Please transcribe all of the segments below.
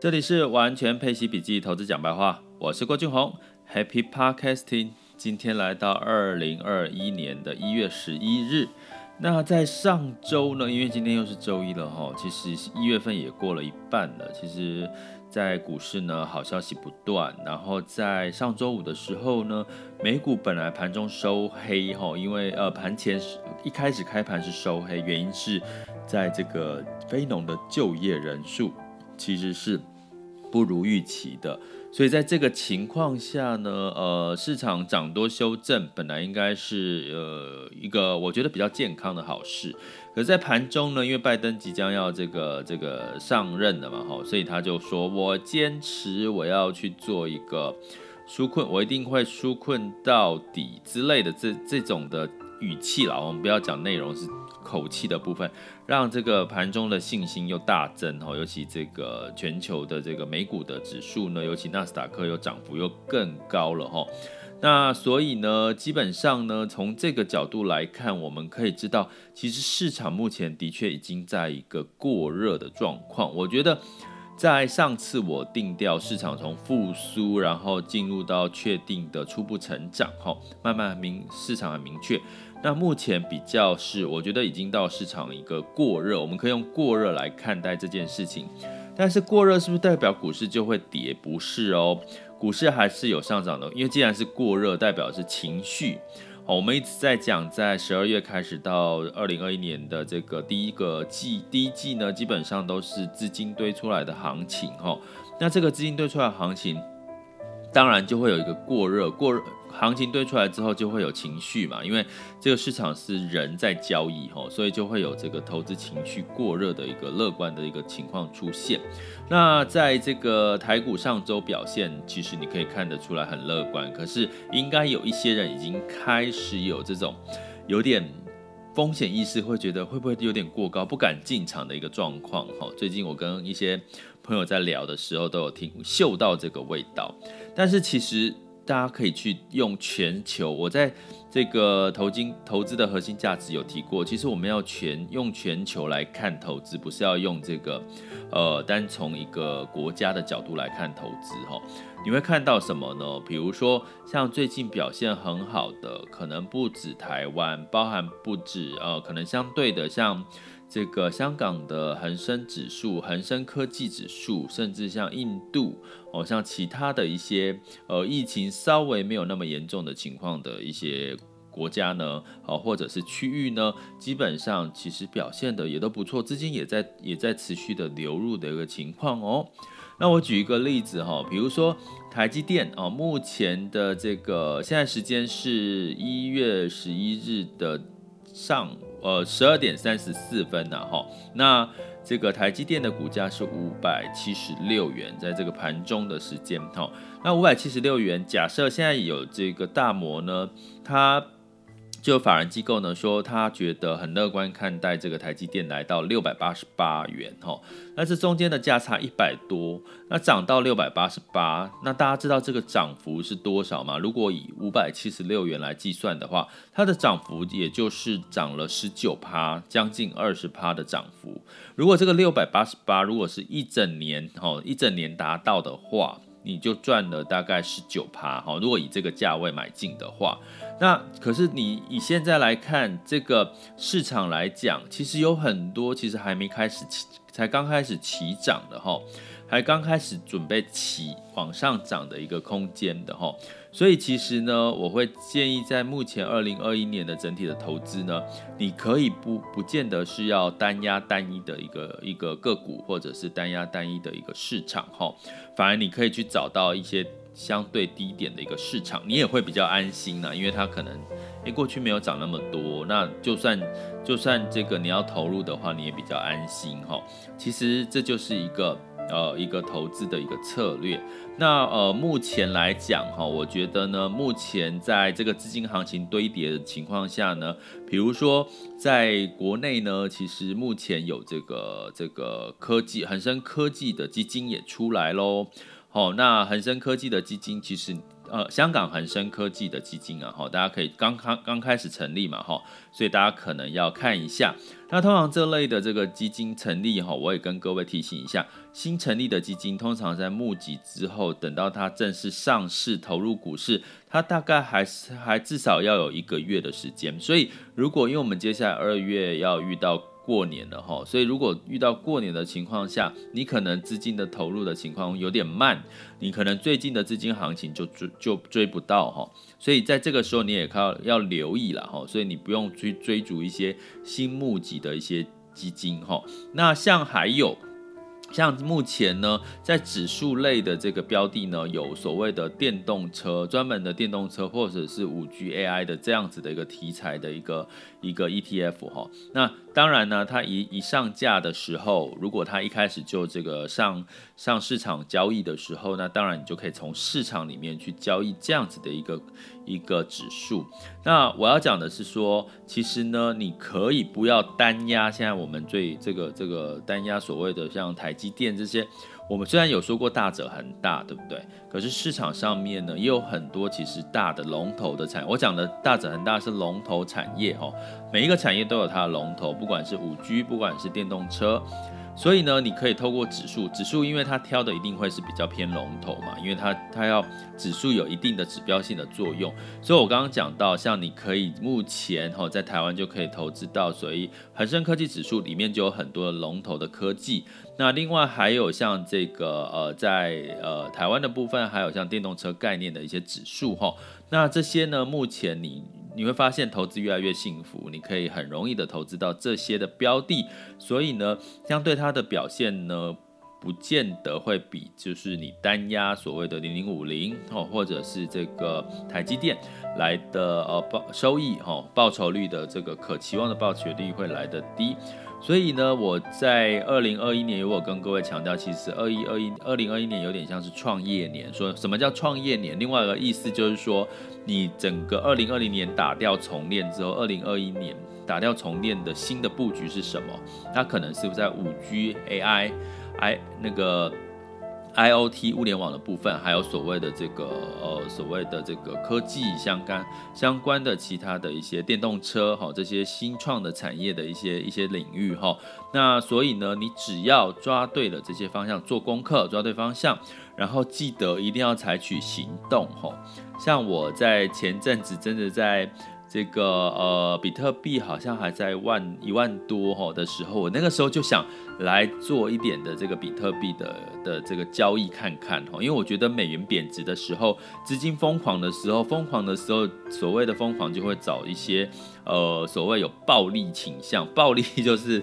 这里是完全配息笔记投资讲白话，我是郭俊宏，Happy Podcasting。今天来到二零二一年的一月十一日。那在上周呢，因为今天又是周一了哈，其实一月份也过了一半了。其实，在股市呢，好消息不断。然后在上周五的时候呢，美股本来盘中收黑哈，因为呃盘前一开始开盘是收黑，原因是在这个非农的就业人数其实是。不如预期的，所以在这个情况下呢，呃，市场涨多修正本来应该是呃一个我觉得比较健康的好事，可是，在盘中呢，因为拜登即将要这个这个上任了嘛，哈，所以他就说我坚持我要去做一个纾困，我一定会纾困到底之类的这这种的语气啦，我们不要讲内容是。口气的部分，让这个盘中的信心又大增哈，尤其这个全球的这个美股的指数呢，尤其纳斯达克又涨幅又更高了哈。那所以呢，基本上呢，从这个角度来看，我们可以知道，其实市场目前的确已经在一个过热的状况。我觉得，在上次我定调市场从复苏，然后进入到确定的初步成长哈，慢慢明市场很明确。那目前比较是，我觉得已经到市场一个过热，我们可以用过热来看待这件事情。但是过热是不是代表股市就会跌？不是哦，股市还是有上涨的。因为既然是过热，代表是情绪。我们一直在讲，在十二月开始到二零二一年的这个第一个季，第一季呢，基本上都是资金堆出来的行情哈。那这个资金堆出来的行情，当然就会有一个过热，过热。行情堆出来之后就会有情绪嘛，因为这个市场是人在交易吼，所以就会有这个投资情绪过热的一个乐观的一个情况出现。那在这个台股上周表现，其实你可以看得出来很乐观，可是应该有一些人已经开始有这种有点风险意识，会觉得会不会有点过高，不敢进场的一个状况哈。最近我跟一些朋友在聊的时候，都有听嗅到这个味道，但是其实。大家可以去用全球，我在这个投金投资的核心价值有提过，其实我们要全用全球来看投资，不是要用这个呃单从一个国家的角度来看投资哈。你会看到什么呢？比如说像最近表现很好的，可能不止台湾，包含不止呃，可能相对的像。这个香港的恒生指数、恒生科技指数，甚至像印度哦，像其他的一些呃疫情稍微没有那么严重的情况的一些国家呢，哦或者是区域呢，基本上其实表现的也都不错，资金也在也在持续的流入的一个情况哦。那我举一个例子哈，比如说台积电哦，目前的这个现在时间是一月十一日的上。呃，十二点三十四分呐，哈，那这个台积电的股价是五百七十六元，在这个盘中的时间，哈，那五百七十六元，假设现在有这个大摩呢，它。就有法人机构呢说，他觉得很乐观看待这个台积电来到六百八十八元哈，那这中间的价差一百多，那涨到六百八十八，那大家知道这个涨幅是多少吗？如果以五百七十六元来计算的话，它的涨幅也就是涨了十九趴，将近二十趴的涨幅。如果这个六百八十八如果是一整年哈，一整年达到的话。你就赚了大概十九趴哈，如果以这个价位买进的话，那可是你以现在来看这个市场来讲，其实有很多其实还没开始起，才刚开始起涨的哈。还刚开始准备起往上涨的一个空间的哈，所以其实呢，我会建议在目前二零二一年的整体的投资呢，你可以不不见得是要单压单一的一个一个个股，或者是单压单一的一个市场哈，反而你可以去找到一些相对低点的一个市场，你也会比较安心呢，因为它可能诶过去没有涨那么多，那就算就算这个你要投入的话，你也比较安心哈。其实这就是一个。呃，一个投资的一个策略。那呃，目前来讲哈，我觉得呢，目前在这个资金行情堆叠的情况下呢，比如说在国内呢，其实目前有这个这个科技恒生科技的基金也出来喽。好，那恒生科技的基金其实呃，香港恒生科技的基金啊，哈，大家可以刚刚刚开始成立嘛，哈，所以大家可能要看一下。那通常这类的这个基金成立，哈，我也跟各位提醒一下，新成立的基金通常在募集之后，等到它正式上市投入股市，它大概还是还至少要有一个月的时间。所以，如果因为我们接下来二月要遇到。过年了哈，所以如果遇到过年的情况下，你可能资金的投入的情况有点慢，你可能最近的资金行情就追就追不到哈，所以在这个时候你也靠要留意了哈，所以你不用去追逐一些新募集的一些基金哈。那像还有。像目前呢，在指数类的这个标的呢，有所谓的电动车，专门的电动车，或者是五 G AI 的这样子的一个题材的一个一个 ETF 哈。那当然呢，它一一上架的时候，如果它一开始就这个上上市场交易的时候，那当然你就可以从市场里面去交易这样子的一个。一个指数，那我要讲的是说，其实呢，你可以不要单压。现在我们最这个这个单压所谓的像台积电这些，我们虽然有说过大者很大，对不对？可是市场上面呢，也有很多其实大的龙头的产。我讲的大者很大是龙头产业哈，每一个产业都有它的龙头，不管是五 G，不管是电动车。所以呢，你可以透过指数，指数因为它挑的一定会是比较偏龙头嘛，因为它它要指数有一定的指标性的作用。所以我刚刚讲到，像你可以目前哈在台湾就可以投资到，所以恒生科技指数里面就有很多龙头的科技。那另外还有像这个呃在呃台湾的部分，还有像电动车概念的一些指数哈。那这些呢，目前你。你会发现投资越来越幸福，你可以很容易的投资到这些的标的，所以呢，相对它的表现呢，不见得会比就是你单压所谓的零零五零哦，或者是这个台积电来的呃报收益哈报酬率的这个可期望的报酬率会来得低。所以呢，我在二零二一年，我有跟各位强调，其实二一二一二零二一年有点像是创业年。说什么叫创业年？另外一个意思就是说，你整个二零二零年打掉重练之后，二零二一年打掉重练的新的布局是什么？它可能是不是在五 G AI I 那个。IOT 物联网的部分，还有所谓的这个呃所谓的这个科技相关相关的其他的一些电动车哈，这些新创的产业的一些一些领域哈。那所以呢，你只要抓对了这些方向，做功课，抓对方向，然后记得一定要采取行动哈。像我在前阵子真的在。这个呃，比特币好像还在万一万多哈的时候，我那个时候就想来做一点的这个比特币的的这个交易看看哈，因为我觉得美元贬值的时候，资金疯狂的时候，疯狂的时候，所谓的疯狂就会找一些呃所谓有暴利倾向，暴利就是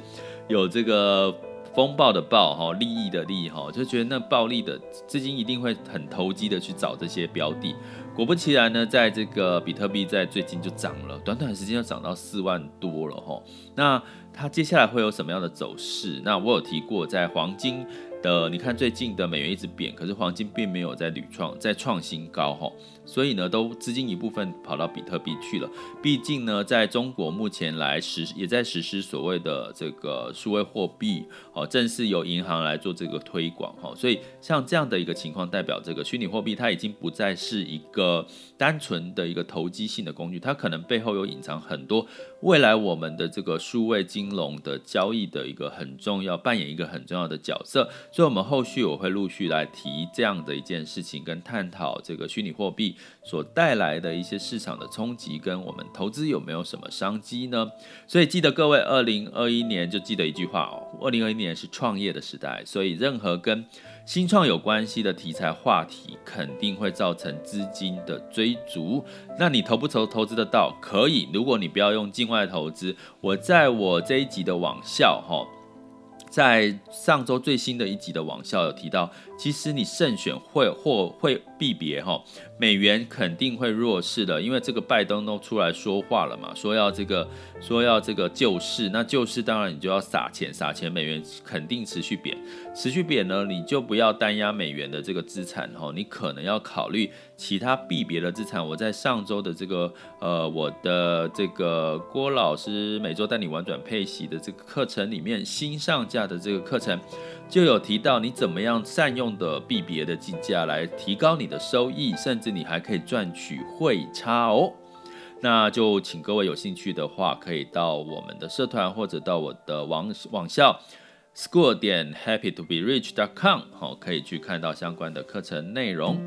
有这个风暴的暴哈，利益的利哈，就觉得那暴利的资金一定会很投机的去找这些标的。果不其然呢，在这个比特币在最近就涨了，短短时间就涨到四万多了哈。那它接下来会有什么样的走势？那我有提过，在黄金。的，你看最近的美元一直贬，可是黄金并没有在屡创在创新高哈，所以呢，都资金一部分跑到比特币去了。毕竟呢，在中国目前来实也在实施所谓的这个数位货币，哦，正是由银行来做这个推广哈，所以像这样的一个情况，代表这个虚拟货币它已经不再是一个单纯的一个投机性的工具，它可能背后有隐藏很多未来我们的这个数位金融的交易的一个很重要扮演一个很重要的角色。所以，我们后续我会陆续来提这样的一件事情，跟探讨这个虚拟货币所带来的一些市场的冲击，跟我们投资有没有什么商机呢？所以，记得各位，二零二一年就记得一句话哦，二零二一年是创业的时代，所以任何跟新创有关系的题材话题，肯定会造成资金的追逐。那你投不投投资得到？可以，如果你不要用境外投资，我在我这一集的网校哈。在上周最新的一集的网校有提到，其实你慎选会或会避别哈，美元肯定会弱势的，因为这个拜登都出来说话了嘛，说要这个说要这个救市，那救市当然你就要撒钱撒钱，美元肯定持续贬，持续贬呢，你就不要单押美元的这个资产哈，你可能要考虑其他避别的资产。我在上周的这个呃我的这个郭老师每周带你玩转配息的这个课程里面，新上架。的这个课程，就有提到你怎么样善用的币别的计价来提高你的收益，甚至你还可以赚取汇差哦。那就请各位有兴趣的话，可以到我们的社团或者到我的网网校 school 点 happy to be rich dot com，好，可以去看到相关的课程内容。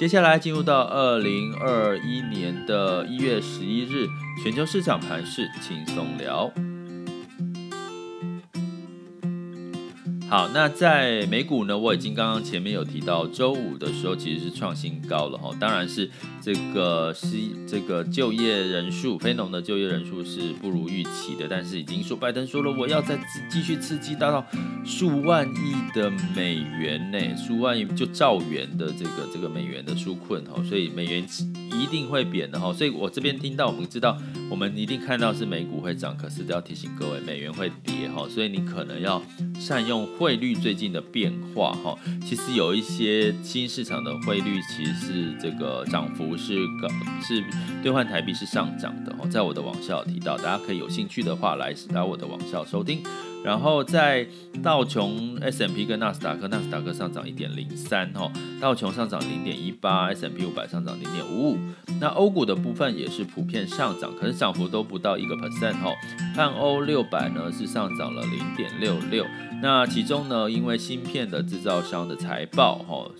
接下来进入到二零二一年的一月十一日，全球市场盘势轻松聊。好，那在美股呢，我已经刚刚前面有提到，周五的时候其实是创新高了哈，当然是这个是这个就业人数，非农的就业人数是不如预期的，但是已经说拜登说了，我要再继续刺激达到数万亿的美元呢，数万亿就兆元的这个这个美元的纾困哈，所以美元一定会贬的哈，所以我这边听到我们知道，我们一定看到是美股会涨，可是都要提醒各位，美元会跌哈，所以你可能要善用。汇率最近的变化，哈，其实有一些新市场的汇率，其实是这个涨幅是高，是兑换台币是上涨的，哈，在我的网校提到，大家可以有兴趣的话来来我的网校收听。然后在道琼 S&P 跟纳斯达克，纳斯达克上涨一点零三，哈，道琼上涨零点一八，S&P 五百上涨零点五五。那欧股的部分也是普遍上涨，可是涨幅都不到一个 percent，哈，泛欧六百呢是上涨了零点六六。那其中呢，因为芯片的制造商的财报，哈，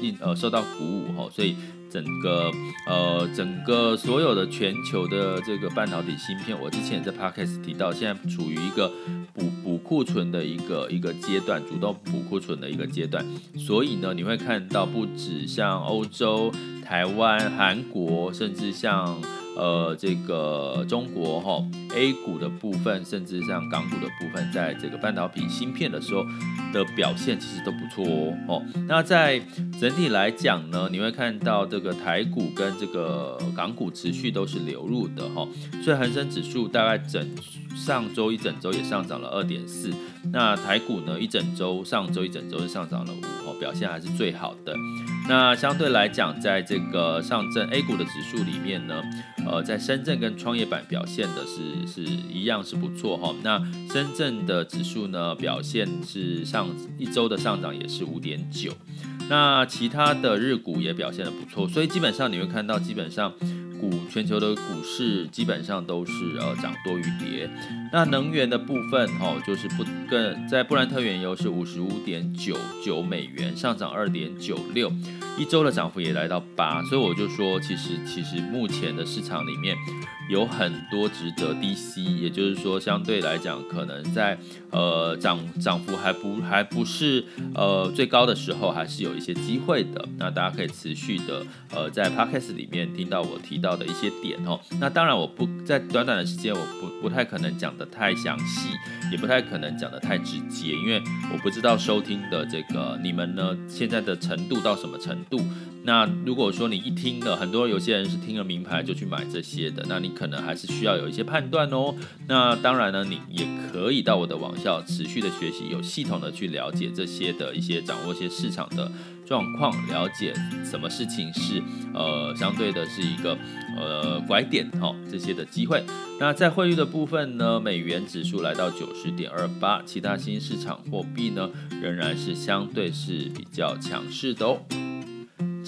一呃受到鼓舞，哈，所以。整个呃，整个所有的全球的这个半导体芯片，我之前在 Podcast 提到，现在处于一个补补库存的一个一个阶段，主动补库存的一个阶段。所以呢，你会看到不止像欧洲、台湾、韩国，甚至像。呃，这个中国哈 A 股的部分，甚至像港股的部分，在这个半导体芯片的时候的表现，其实都不错哦。那在整体来讲呢，你会看到这个台股跟这个港股持续都是流入的哈，所以恒生指数大概整上周一整周也上涨了二点四，那台股呢一整周上周一整周是上涨了五，表现还是最好的。那相对来讲，在这个上证 A 股的指数里面呢，呃，在深圳跟创业板表现的是是一样是不错哈。那深圳的指数呢，表现是上一周的上涨也是五点九，那其他的日股也表现得不错，所以基本上你会看到基本上。股全球的股市基本上都是呃涨多于跌，那能源的部分哈、哦、就是不更在布兰特原油是五十五点九九美元上涨二点九六，一周的涨幅也来到八，所以我就说其实其实目前的市场里面。有很多值得低吸，也就是说，相对来讲，可能在呃涨涨幅还不还不是呃最高的时候，还是有一些机会的。那大家可以持续的呃在 Podcast 里面听到我提到的一些点哦。那当然，我不在短短的时间，我不不太可能讲得太详细，也不太可能讲得太直接，因为我不知道收听的这个你们呢现在的程度到什么程度。那如果说你一听了，很多有些人是听了名牌就去买这些的，那你可能还是需要有一些判断哦。那当然呢，你也可以到我的网校持续的学习，有系统的去了解这些的一些掌握一些市场的状况，了解什么事情是呃相对的是一个呃拐点哈、哦、这些的机会。那在汇率的部分呢，美元指数来到九十点二八，其他新市场货币呢仍然是相对是比较强势的哦。